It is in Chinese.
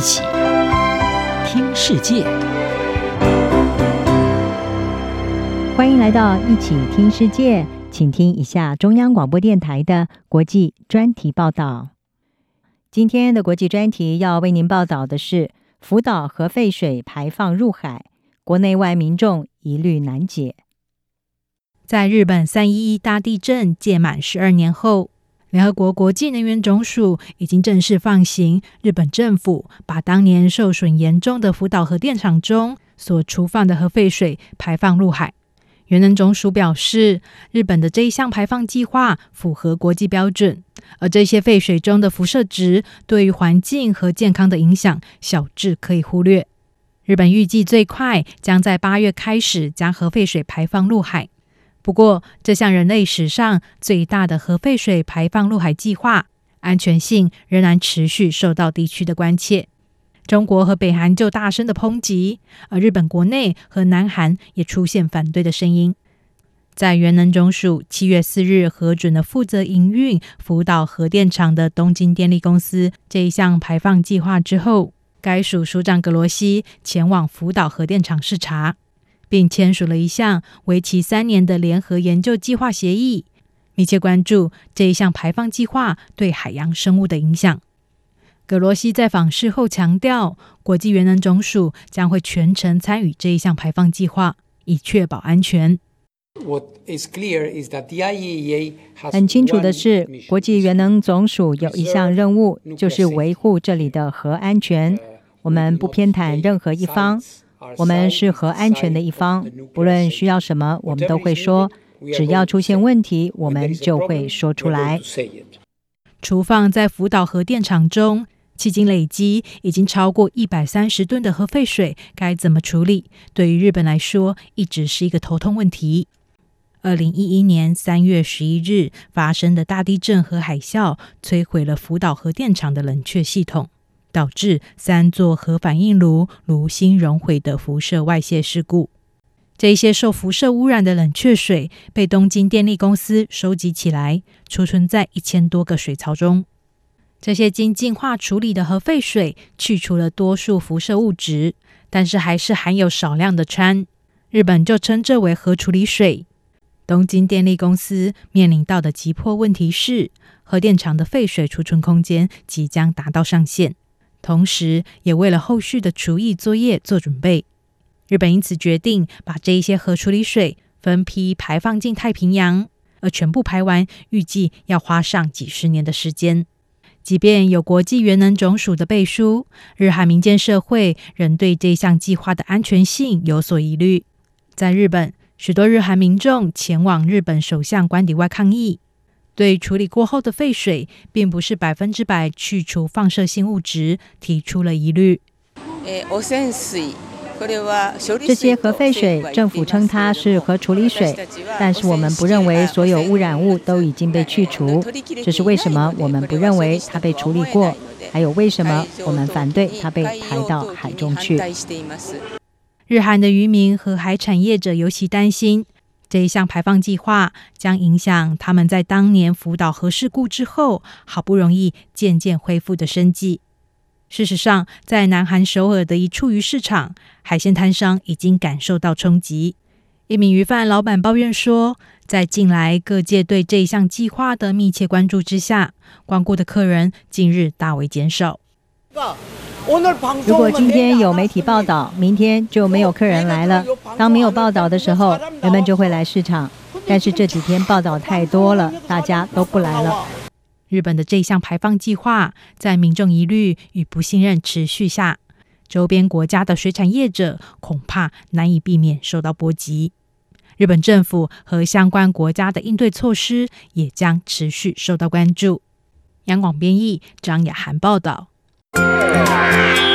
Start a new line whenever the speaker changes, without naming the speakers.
一起听世界，
欢迎来到一起听世界，请听一下中央广播电台的国际专题报道。今天的国际专题要为您报道的是福岛核废水排放入海，国内外民众疑虑难解。
在日本三一一大地震届满十二年后。联合国国际能源总署已经正式放行日本政府把当年受损严重的福岛核电厂中所储放的核废水排放入海。原能总署表示，日本的这一项排放计划符合国际标准，而这些废水中的辐射值对于环境和健康的影响小至可以忽略。日本预计最快将在八月开始将核废水排放入海。不过，这项人类史上最大的核废水排放入海计划，安全性仍然持续受到地区的关切。中国和北韩就大声的抨击，而日本国内和南韩也出现反对的声音。在原能总署七月四日核准了负责营运福岛核电厂的东京电力公司这一项排放计划之后，该署署长格罗西前往福岛核电厂视察。并签署了一项为期三年的联合研究计划协议，密切关注这一项排放计划对海洋生物的影响。葛罗西在访视后强调，国际原能总署将会全程参与这一项排放计划，以确保安全。
很清楚的是，国际原能总署有一项任务，就是维护这里的核安全。我们不偏袒任何一方。我们是核安全的一方，不论需要什么，我们都会说。只要出现问题，我们就会说出来。
储放在福岛核电厂中，迄今累积已经超过一百三十吨的核废水，该怎么处理？对于日本来说，一直是一个头痛问题。二零一一年三月十一日发生的大地震和海啸，摧毁了福岛核电厂的冷却系统。导致三座核反应炉炉心熔毁的辐射外泄事故。这些受辐射污染的冷却水被东京电力公司收集起来，储存在一千多个水槽中。这些经净化处理的核废水去除了多数辐射物质，但是还是含有少量的氚。日本就称这为核处理水。东京电力公司面临到的急迫问题是，核电厂的废水储存空间即将达到上限。同时，也为了后续的除役作业做准备，日本因此决定把这一些核处理水分批排放进太平洋，而全部排完，预计要花上几十年的时间。即便有国际原能总署的背书，日韩民间社会仍对这项计划的安全性有所疑虑。在日本，许多日韩民众前往日本首相官邸外抗议。对处理过后的废水，并不是百分之百去除放射性物质，提出了疑虑。
这些核废水，政府称它是核处理水，但是我们不认为所有污染物都已经被去除。这是为什么我们不认为它被处理过？还有为什么我们反对它被排到海中去？
日韩的渔民和海产业者尤其担心。这一项排放计划将影响他们在当年福岛核事故之后好不容易渐渐恢复的生计。事实上，在南韩首尔的一处鱼市场，海鲜摊商已经感受到冲击。一名鱼贩老板抱怨说，在近来各界对这一项计划的密切关注之下，光顾的客人近日大为减少。
如果今天有媒体报道，明天就没有客人来了。当没有报道的时候，人们就会来市场。但是这几天报道太多了，大家都不来了。
日本的这项排放计划，在民众疑虑与不信任持续下，周边国家的水产业者恐怕难以避免受到波及。日本政府和相关国家的应对措施也将持续受到关注。央广编译张雅涵报道。Yeah.